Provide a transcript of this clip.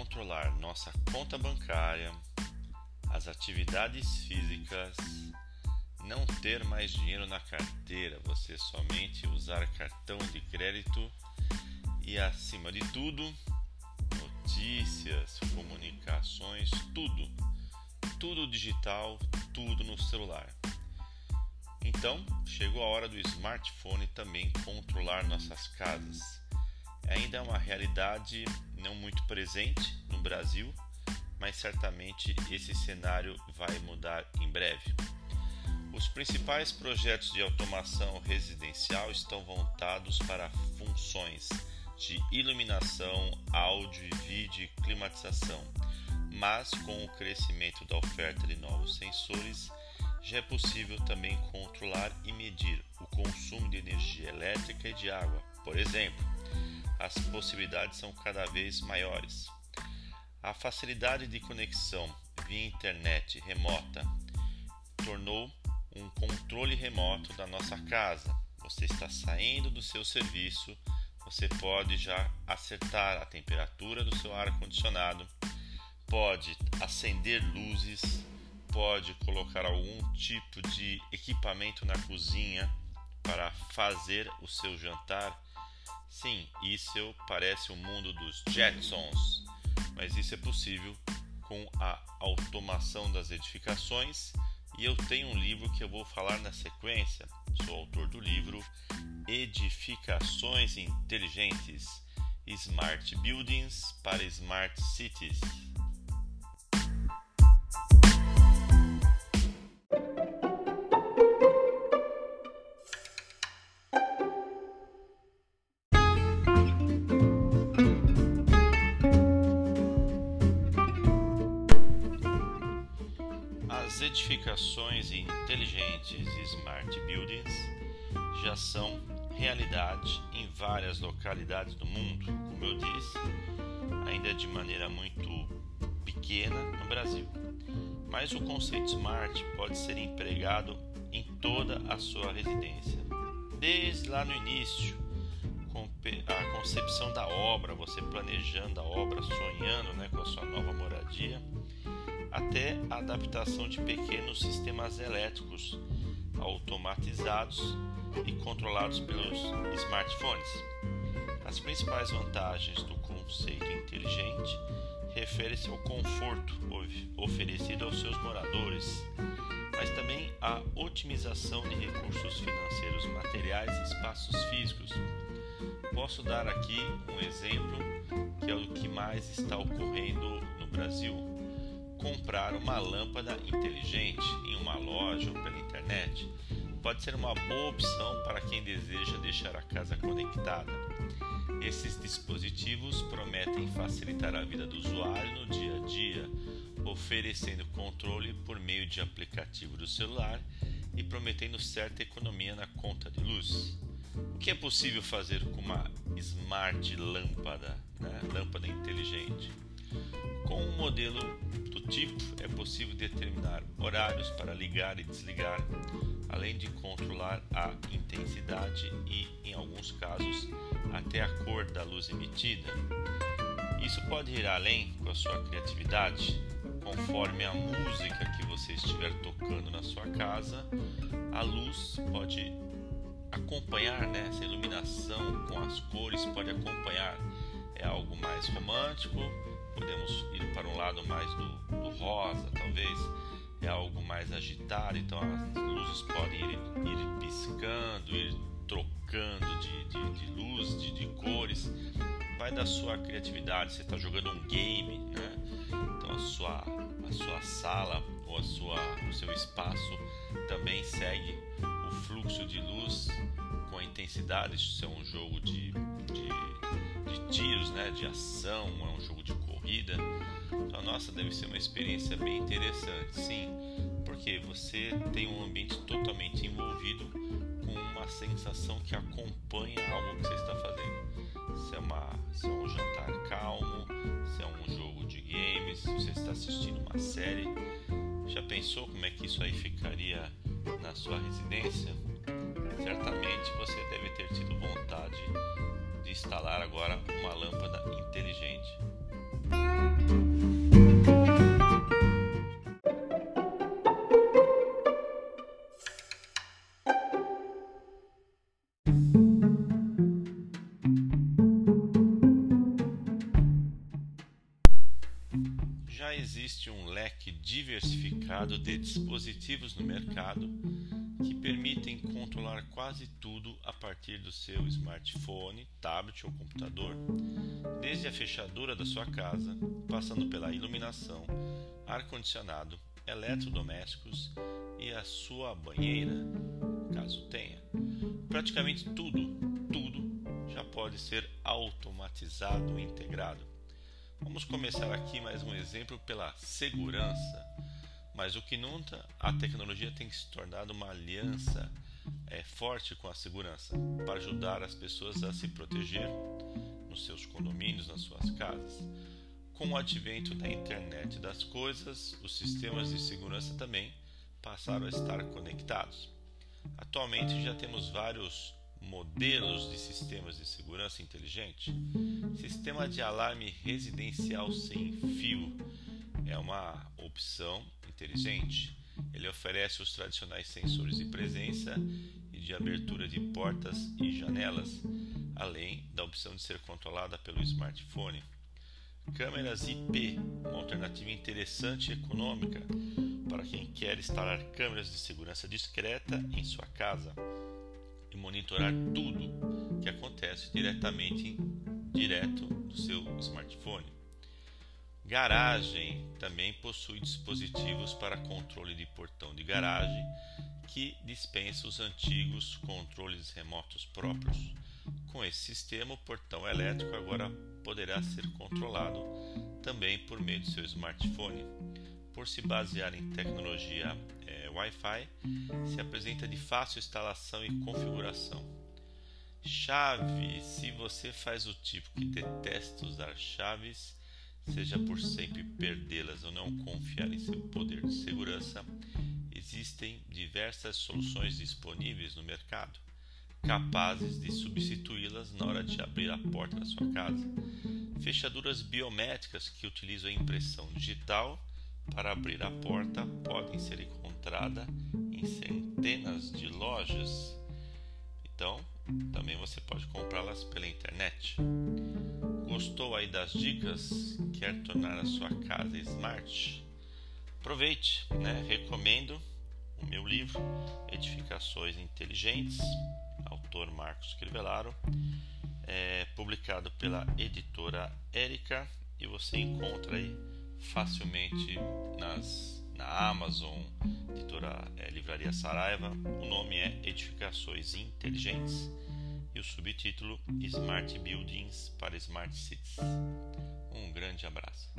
controlar nossa conta bancária, as atividades físicas, não ter mais dinheiro na carteira, você somente usar cartão de crédito e, acima de tudo, notícias, comunicações, tudo, tudo digital, tudo no celular. Então, chegou a hora do smartphone também controlar nossas casas. Ainda é uma realidade não muito presente no Brasil, mas certamente esse cenário vai mudar em breve. Os principais projetos de automação residencial estão voltados para funções de iluminação, áudio e vídeo e climatização, mas com o crescimento da oferta de novos sensores, já é possível também controlar e medir o consumo de energia elétrica e de água. Por exemplo, as possibilidades são cada vez maiores. A facilidade de conexão via internet remota tornou um controle remoto da nossa casa. Você está saindo do seu serviço, você pode já acertar a temperatura do seu ar condicionado, pode acender luzes, pode colocar algum tipo de equipamento na cozinha para fazer o seu jantar. Sim, isso parece o mundo dos Jetsons, mas isso é possível com a automação das edificações e eu tenho um livro que eu vou falar na sequência. Sou autor do livro Edificações Inteligentes Smart Buildings para Smart Cities. Edificações inteligentes Smart Buildings já são realidade em várias localidades do mundo, como eu disse, ainda de maneira muito pequena no Brasil. Mas o conceito Smart pode ser empregado em toda a sua residência, desde lá no início, a concepção da obra, você planejando a obra, sonhando né, com a sua nova moradia até a adaptação de pequenos sistemas elétricos automatizados e controlados pelos smartphones. As principais vantagens do conceito inteligente referem-se ao conforto oferecido aos seus moradores, mas também à otimização de recursos financeiros materiais e espaços físicos. Posso dar aqui um exemplo que é o que mais está ocorrendo no Brasil comprar uma lâmpada inteligente em uma loja ou pela internet pode ser uma boa opção para quem deseja deixar a casa conectada. Esses dispositivos prometem facilitar a vida do usuário no dia a dia, oferecendo controle por meio de aplicativo do celular e prometendo certa economia na conta de luz. O que é possível fazer com uma smart lâmpada, né? lâmpada inteligente? Com um modelo do tipo, é possível determinar horários para ligar e desligar, além de controlar a intensidade e, em alguns casos, até a cor da luz emitida. Isso pode ir além com a sua criatividade. Conforme a música que você estiver tocando na sua casa, a luz pode acompanhar, né? essa iluminação com as cores pode acompanhar. É algo mais romântico, podemos ir para um lado mais do, do rosa, talvez é algo mais agitado, então as luzes podem ir, ir piscando, ir trocando de, de, de luz, de, de, cores. Vai da sua criatividade. Você está jogando um game, né? Então a sua, a sua sala ou a sua, o seu espaço também segue o fluxo de luz com a intensidade. Isso é um jogo de, de, de tiros, né? De ação, é um jogo de corrida. Então, nossa, deve ser uma experiência bem interessante, sim, porque você tem um ambiente totalmente envolvido com uma sensação que acompanha algo que você está fazendo. Se é, uma, se é um jantar calmo, se você está assistindo uma série. Já pensou como é que isso aí ficaria na sua residência? Certamente você deve ter tido vontade de instalar agora uma lâmpada inteligente. Já existe um leque diversificado de dispositivos no mercado que permitem controlar quase tudo a partir do seu smartphone, tablet ou computador, desde a fechadura da sua casa, passando pela iluminação, ar-condicionado, eletrodomésticos e a sua banheira, caso tenha. Praticamente tudo, tudo já pode ser automatizado e integrado. Vamos começar aqui mais um exemplo pela segurança. Mas o que nunca, a tecnologia tem se tornado uma aliança é, forte com a segurança para ajudar as pessoas a se proteger nos seus condomínios, nas suas casas. Com o advento da internet das coisas, os sistemas de segurança também passaram a estar conectados. Atualmente já temos vários modelos de sistemas de segurança inteligente. Sistema de alarme residencial sem fio é uma opção inteligente. Ele oferece os tradicionais sensores de presença e de abertura de portas e janelas, além da opção de ser controlada pelo smartphone. Câmeras IP, uma alternativa interessante e econômica para quem quer instalar câmeras de segurança discreta em sua casa e monitorar tudo que acontece diretamente direto do seu smartphone. Garagem também possui dispositivos para controle de portão de garagem que dispensa os antigos controles remotos próprios. Com esse sistema, o portão elétrico agora poderá ser controlado também por meio do seu smartphone. Por se basear em tecnologia é, Wi-Fi, se apresenta de fácil instalação e configuração. Chave: se você faz o tipo que detesta usar chaves, seja por sempre perdê-las ou não confiar em seu poder de segurança, existem diversas soluções disponíveis no mercado, capazes de substituí-las na hora de abrir a porta da sua casa. Fechaduras biométricas que utilizam a impressão digital para abrir a porta podem ser encontradas em centenas de lojas. Então, também você pode comprá-las pela internet. Gostou aí das dicas? Quer tornar a sua casa smart? Aproveite, né? Recomendo o meu livro Edificações Inteligentes, autor Marcos Crivellaro, é publicado pela editora Érica e você encontra aí facilmente nas, na Amazon, editora é, Livraria Saraiva. O nome é Edificações Inteligentes o subtítulo Smart Buildings para Smart Cities. Um grande abraço.